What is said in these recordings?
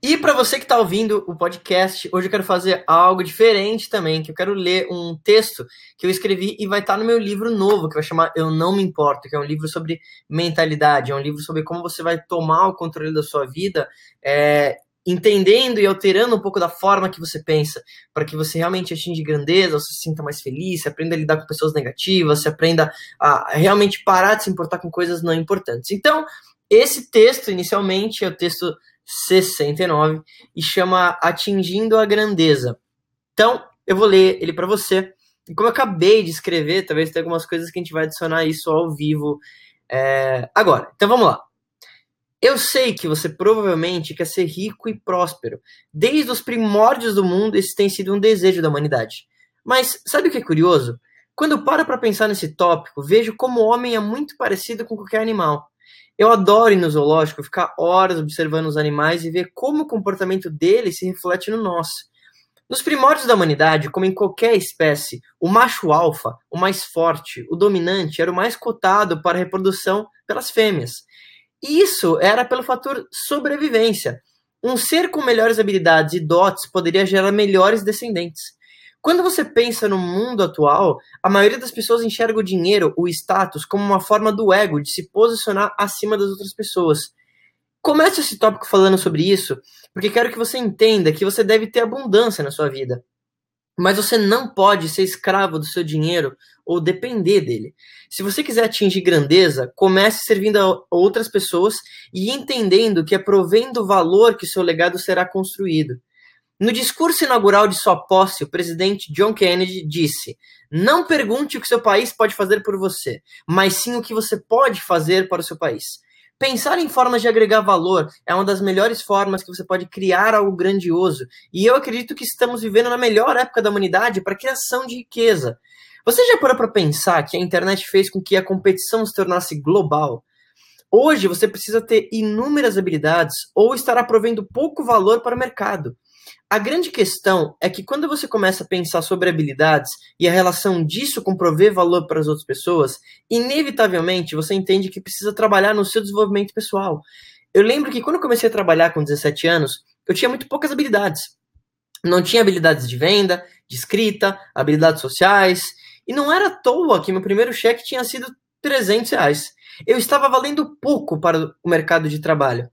E para você que está ouvindo o podcast, hoje eu quero fazer algo diferente também, que eu quero ler um texto que eu escrevi e vai estar tá no meu livro novo, que vai chamar Eu Não Me Importo, que é um livro sobre mentalidade, é um livro sobre como você vai tomar o controle da sua vida, é, entendendo e alterando um pouco da forma que você pensa, para que você realmente atinja grandeza, você se sinta mais feliz, você aprenda a lidar com pessoas negativas, você aprenda a realmente parar de se importar com coisas não importantes. Então, esse texto, inicialmente, é o texto 69 e chama Atingindo a Grandeza. Então, eu vou ler ele para você. E como eu acabei de escrever, talvez tenha algumas coisas que a gente vai adicionar isso ao vivo é, agora. Então vamos lá. Eu sei que você provavelmente quer ser rico e próspero. Desde os primórdios do mundo, esse tem sido um desejo da humanidade. Mas sabe o que é curioso? Quando eu paro para pensar nesse tópico, vejo como o homem é muito parecido com qualquer animal. Eu adoro ir no zoológico, ficar horas observando os animais e ver como o comportamento deles se reflete no nosso. Nos primórdios da humanidade, como em qualquer espécie, o macho alfa, o mais forte, o dominante, era o mais cotado para a reprodução pelas fêmeas. E isso era pelo fator sobrevivência. Um ser com melhores habilidades e dotes poderia gerar melhores descendentes. Quando você pensa no mundo atual, a maioria das pessoas enxerga o dinheiro, o status, como uma forma do ego de se posicionar acima das outras pessoas. Começo esse tópico falando sobre isso, porque quero que você entenda que você deve ter abundância na sua vida. Mas você não pode ser escravo do seu dinheiro ou depender dele. Se você quiser atingir grandeza, comece servindo a outras pessoas e entendendo que é provendo o valor que seu legado será construído. No discurso inaugural de sua posse, o presidente John Kennedy disse: Não pergunte o que seu país pode fazer por você, mas sim o que você pode fazer para o seu país. Pensar em formas de agregar valor é uma das melhores formas que você pode criar algo grandioso, e eu acredito que estamos vivendo na melhor época da humanidade para a criação de riqueza. Você já parou para pensar que a internet fez com que a competição se tornasse global? Hoje você precisa ter inúmeras habilidades ou estará provendo pouco valor para o mercado. A grande questão é que quando você começa a pensar sobre habilidades e a relação disso com prover valor para as outras pessoas, inevitavelmente você entende que precisa trabalhar no seu desenvolvimento pessoal. Eu lembro que quando eu comecei a trabalhar com 17 anos, eu tinha muito poucas habilidades. Não tinha habilidades de venda, de escrita, habilidades sociais, e não era à toa que meu primeiro cheque tinha sido 300 reais. Eu estava valendo pouco para o mercado de trabalho.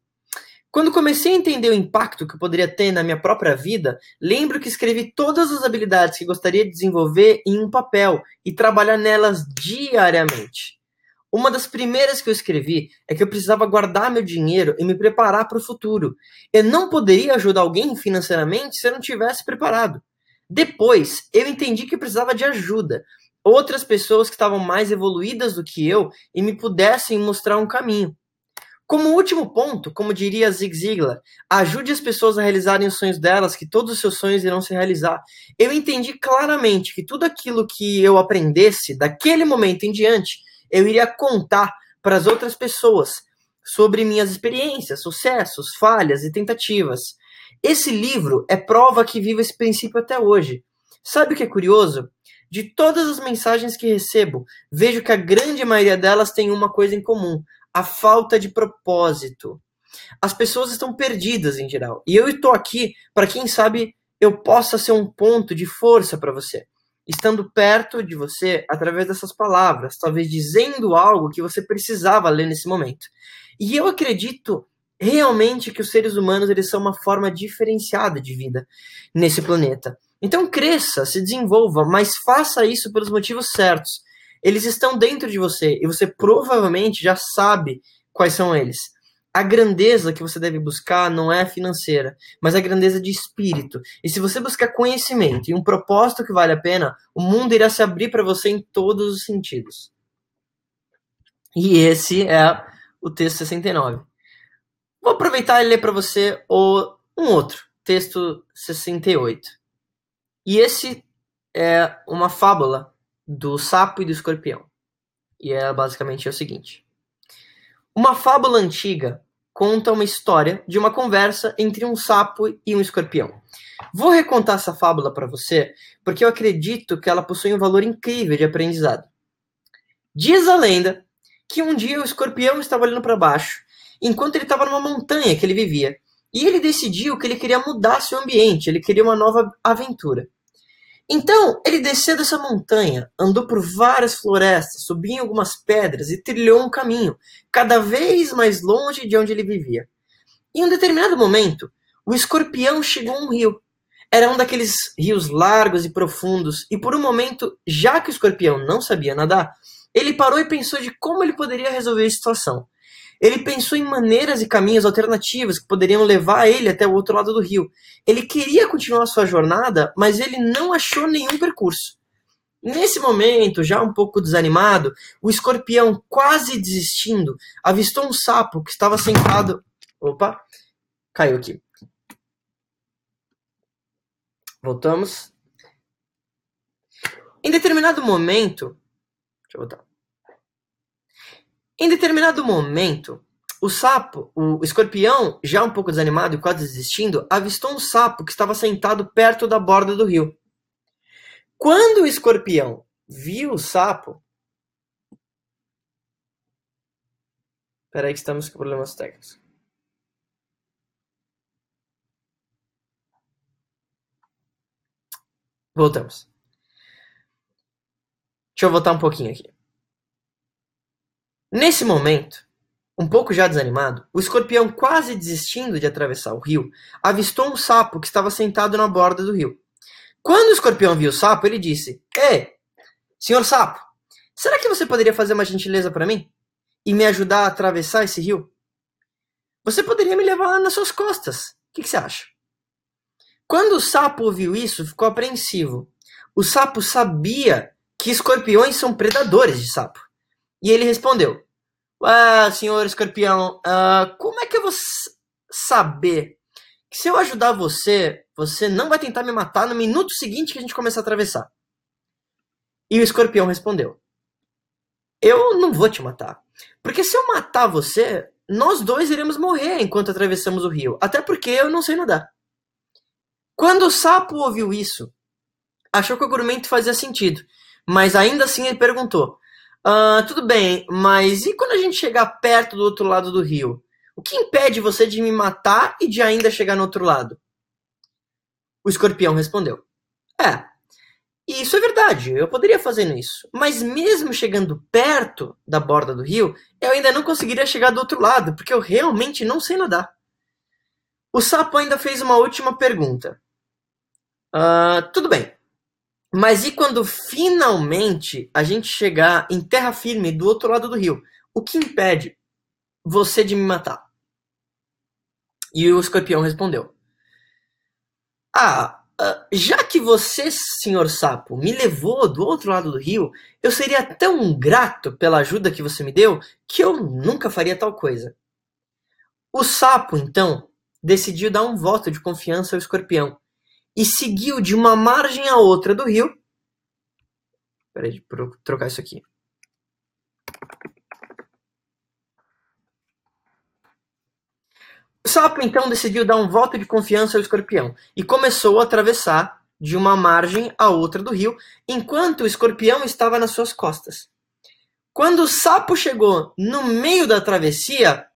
Quando comecei a entender o impacto que eu poderia ter na minha própria vida, lembro que escrevi todas as habilidades que gostaria de desenvolver em um papel e trabalhar nelas diariamente. Uma das primeiras que eu escrevi é que eu precisava guardar meu dinheiro e me preparar para o futuro. Eu não poderia ajudar alguém financeiramente se eu não tivesse preparado. Depois, eu entendi que eu precisava de ajuda, outras pessoas que estavam mais evoluídas do que eu e me pudessem mostrar um caminho. Como último ponto, como diria Zig Ziglar, ajude as pessoas a realizarem os sonhos delas, que todos os seus sonhos irão se realizar. Eu entendi claramente que tudo aquilo que eu aprendesse daquele momento em diante, eu iria contar para as outras pessoas sobre minhas experiências, sucessos, falhas e tentativas. Esse livro é prova que vivo esse princípio até hoje. Sabe o que é curioso? De todas as mensagens que recebo, vejo que a grande maioria delas tem uma coisa em comum: a falta de propósito. As pessoas estão perdidas em geral. E eu estou aqui para quem sabe eu possa ser um ponto de força para você. Estando perto de você através dessas palavras, talvez dizendo algo que você precisava ler nesse momento. E eu acredito realmente que os seres humanos eles são uma forma diferenciada de vida nesse planeta. Então cresça, se desenvolva, mas faça isso pelos motivos certos eles estão dentro de você e você provavelmente já sabe quais são eles. A grandeza que você deve buscar não é financeira, mas a grandeza de espírito. E se você buscar conhecimento e um propósito que vale a pena, o mundo irá se abrir para você em todos os sentidos. E esse é o texto 69. Vou aproveitar e ler para você o, um outro, texto 68. E esse é uma fábula do sapo e do escorpião. E é basicamente o seguinte: Uma fábula antiga conta uma história de uma conversa entre um sapo e um escorpião. Vou recontar essa fábula para você porque eu acredito que ela possui um valor incrível de aprendizado. Diz a lenda que um dia o escorpião estava olhando para baixo enquanto ele estava numa montanha que ele vivia E ele decidiu que ele queria mudar seu ambiente, ele queria uma nova aventura. Então, ele desceu dessa montanha, andou por várias florestas, subiu em algumas pedras e trilhou um caminho, cada vez mais longe de onde ele vivia. Em um determinado momento, o escorpião chegou a um rio. Era um daqueles rios largos e profundos, e por um momento, já que o escorpião não sabia nadar, ele parou e pensou de como ele poderia resolver a situação. Ele pensou em maneiras e caminhos alternativos que poderiam levar ele até o outro lado do rio. Ele queria continuar sua jornada, mas ele não achou nenhum percurso. Nesse momento, já um pouco desanimado, o escorpião, quase desistindo, avistou um sapo que estava sentado. Opa, caiu aqui. Voltamos. Em determinado momento. Deixa eu voltar. Em determinado momento, o sapo, o escorpião, já um pouco desanimado e quase desistindo, avistou um sapo que estava sentado perto da borda do rio. Quando o escorpião viu o sapo. Espera aí que estamos com problemas técnicos. Voltamos. Deixa eu voltar um pouquinho aqui. Nesse momento, um pouco já desanimado, o escorpião, quase desistindo de atravessar o rio, avistou um sapo que estava sentado na borda do rio. Quando o escorpião viu o sapo, ele disse: Ei, senhor sapo, será que você poderia fazer uma gentileza para mim e me ajudar a atravessar esse rio? Você poderia me levar nas suas costas. O que, que você acha? Quando o sapo ouviu isso, ficou apreensivo. O sapo sabia que escorpiões são predadores de sapo. E ele respondeu: ah, senhor escorpião, uh, como é que eu vou saber que se eu ajudar você, você não vai tentar me matar no minuto seguinte que a gente começar a atravessar? E o escorpião respondeu: Eu não vou te matar. Porque se eu matar você, nós dois iremos morrer enquanto atravessamos o rio. Até porque eu não sei nadar. Quando o sapo ouviu isso, achou que o argumento fazia sentido. Mas ainda assim ele perguntou: Uh, tudo bem, mas e quando a gente chegar perto do outro lado do rio? O que impede você de me matar e de ainda chegar no outro lado? O escorpião respondeu: É, isso é verdade, eu poderia fazer isso. Mas mesmo chegando perto da borda do rio, eu ainda não conseguiria chegar do outro lado, porque eu realmente não sei nadar. O sapo ainda fez uma última pergunta. Uh, tudo bem, mas e quando finalmente a gente chegar em terra firme do outro lado do rio? O que impede você de me matar? E o escorpião respondeu: Ah, ah, já que você, senhor sapo, me levou do outro lado do rio, eu seria tão grato pela ajuda que você me deu que eu nunca faria tal coisa. O sapo, então, decidiu dar um voto de confiança ao escorpião e seguiu de uma margem à outra do rio. Peraí, para trocar isso aqui. O sapo então decidiu dar um voto de confiança ao escorpião e começou a atravessar de uma margem à outra do rio, enquanto o escorpião estava nas suas costas. Quando o sapo chegou no meio da travessia,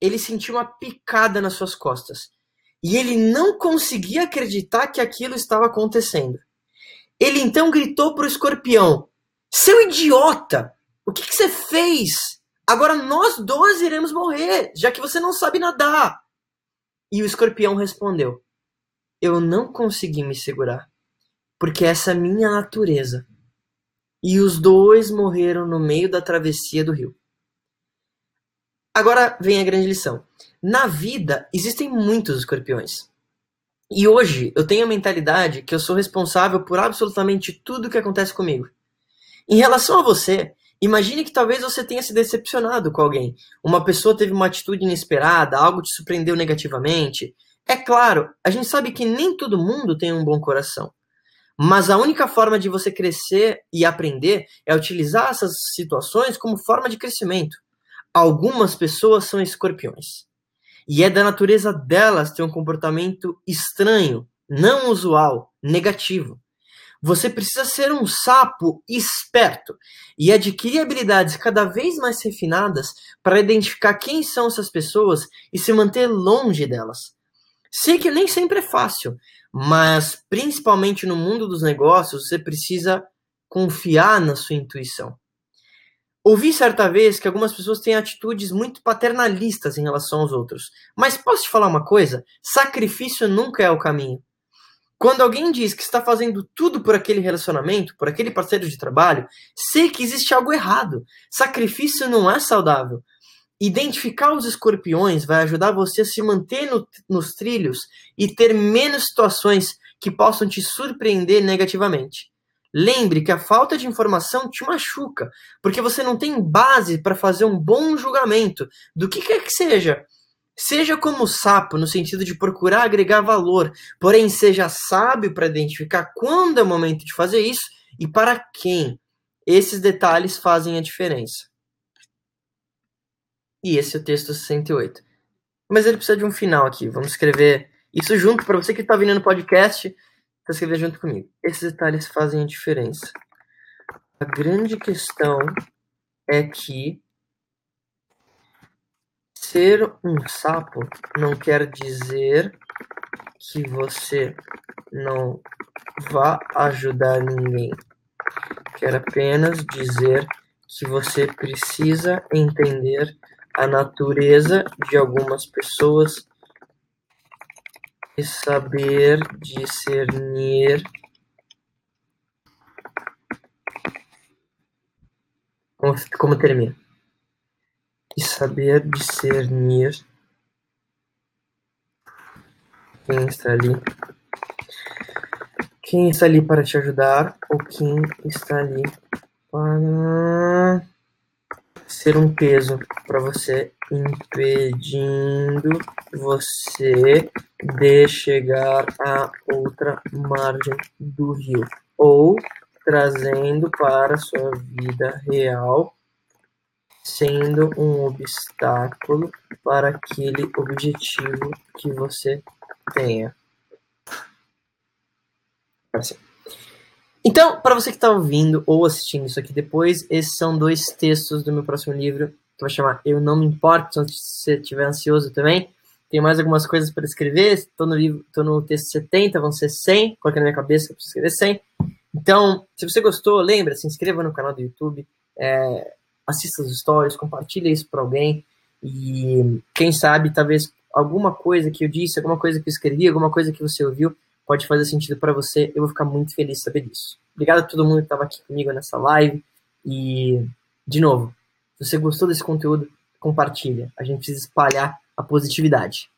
ele sentiu uma picada nas suas costas e ele não conseguia acreditar que aquilo estava acontecendo. Ele então gritou para o escorpião: Seu idiota! O que, que você fez? Agora nós dois iremos morrer, já que você não sabe nadar. E o escorpião respondeu: Eu não consegui me segurar, porque essa é minha natureza. E os dois morreram no meio da travessia do rio. Agora vem a grande lição. Na vida existem muitos escorpiões. E hoje eu tenho a mentalidade que eu sou responsável por absolutamente tudo que acontece comigo. Em relação a você, imagine que talvez você tenha se decepcionado com alguém. Uma pessoa teve uma atitude inesperada, algo te surpreendeu negativamente. É claro, a gente sabe que nem todo mundo tem um bom coração. Mas a única forma de você crescer e aprender é utilizar essas situações como forma de crescimento. Algumas pessoas são escorpiões. E é da natureza delas ter um comportamento estranho, não usual, negativo. Você precisa ser um sapo esperto e adquirir habilidades cada vez mais refinadas para identificar quem são essas pessoas e se manter longe delas. Sei que nem sempre é fácil, mas principalmente no mundo dos negócios, você precisa confiar na sua intuição. Ouvi certa vez que algumas pessoas têm atitudes muito paternalistas em relação aos outros. Mas posso te falar uma coisa? Sacrifício nunca é o caminho. Quando alguém diz que está fazendo tudo por aquele relacionamento, por aquele parceiro de trabalho, sei que existe algo errado. Sacrifício não é saudável. Identificar os escorpiões vai ajudar você a se manter no, nos trilhos e ter menos situações que possam te surpreender negativamente. Lembre que a falta de informação te machuca, porque você não tem base para fazer um bom julgamento do que quer que seja. Seja como sapo, no sentido de procurar agregar valor, porém seja sábio para identificar quando é o momento de fazer isso e para quem. Esses detalhes fazem a diferença. E esse é o texto 68. Mas ele precisa de um final aqui. Vamos escrever isso junto para você que está vindo no podcast escrever junto comigo. Esses detalhes fazem a diferença. A grande questão é que ser um sapo não quer dizer que você não vá ajudar ninguém. Quer apenas dizer que você precisa entender a natureza de algumas pessoas e saber discernir. Como, como termina? E saber discernir. Quem está ali? Quem está ali para te ajudar ou quem está ali para ser um peso para você, impedindo você de chegar a outra margem do rio, ou trazendo para sua vida real, sendo um obstáculo para aquele objetivo que você tenha. Assim. Então, para você que está ouvindo ou assistindo isso aqui depois, esses são dois textos do meu próximo livro, que vai chamar Eu Não Me Importo, se você estiver ansioso também. Tem mais algumas coisas para escrever, estou no, livro, tô no texto 70, vão ser 100, coloquei na minha cabeça preciso escrever 100. Então, se você gostou, lembra, se inscreva no canal do YouTube, é, assista os stories, compartilhe isso para alguém e quem sabe, talvez alguma coisa que eu disse, alguma coisa que eu escrevi, alguma coisa que você ouviu, pode fazer sentido para você, eu vou ficar muito feliz de saber disso. Obrigado a todo mundo que estava aqui comigo nessa live. E, de novo, se você gostou desse conteúdo, compartilha. A gente precisa espalhar a positividade.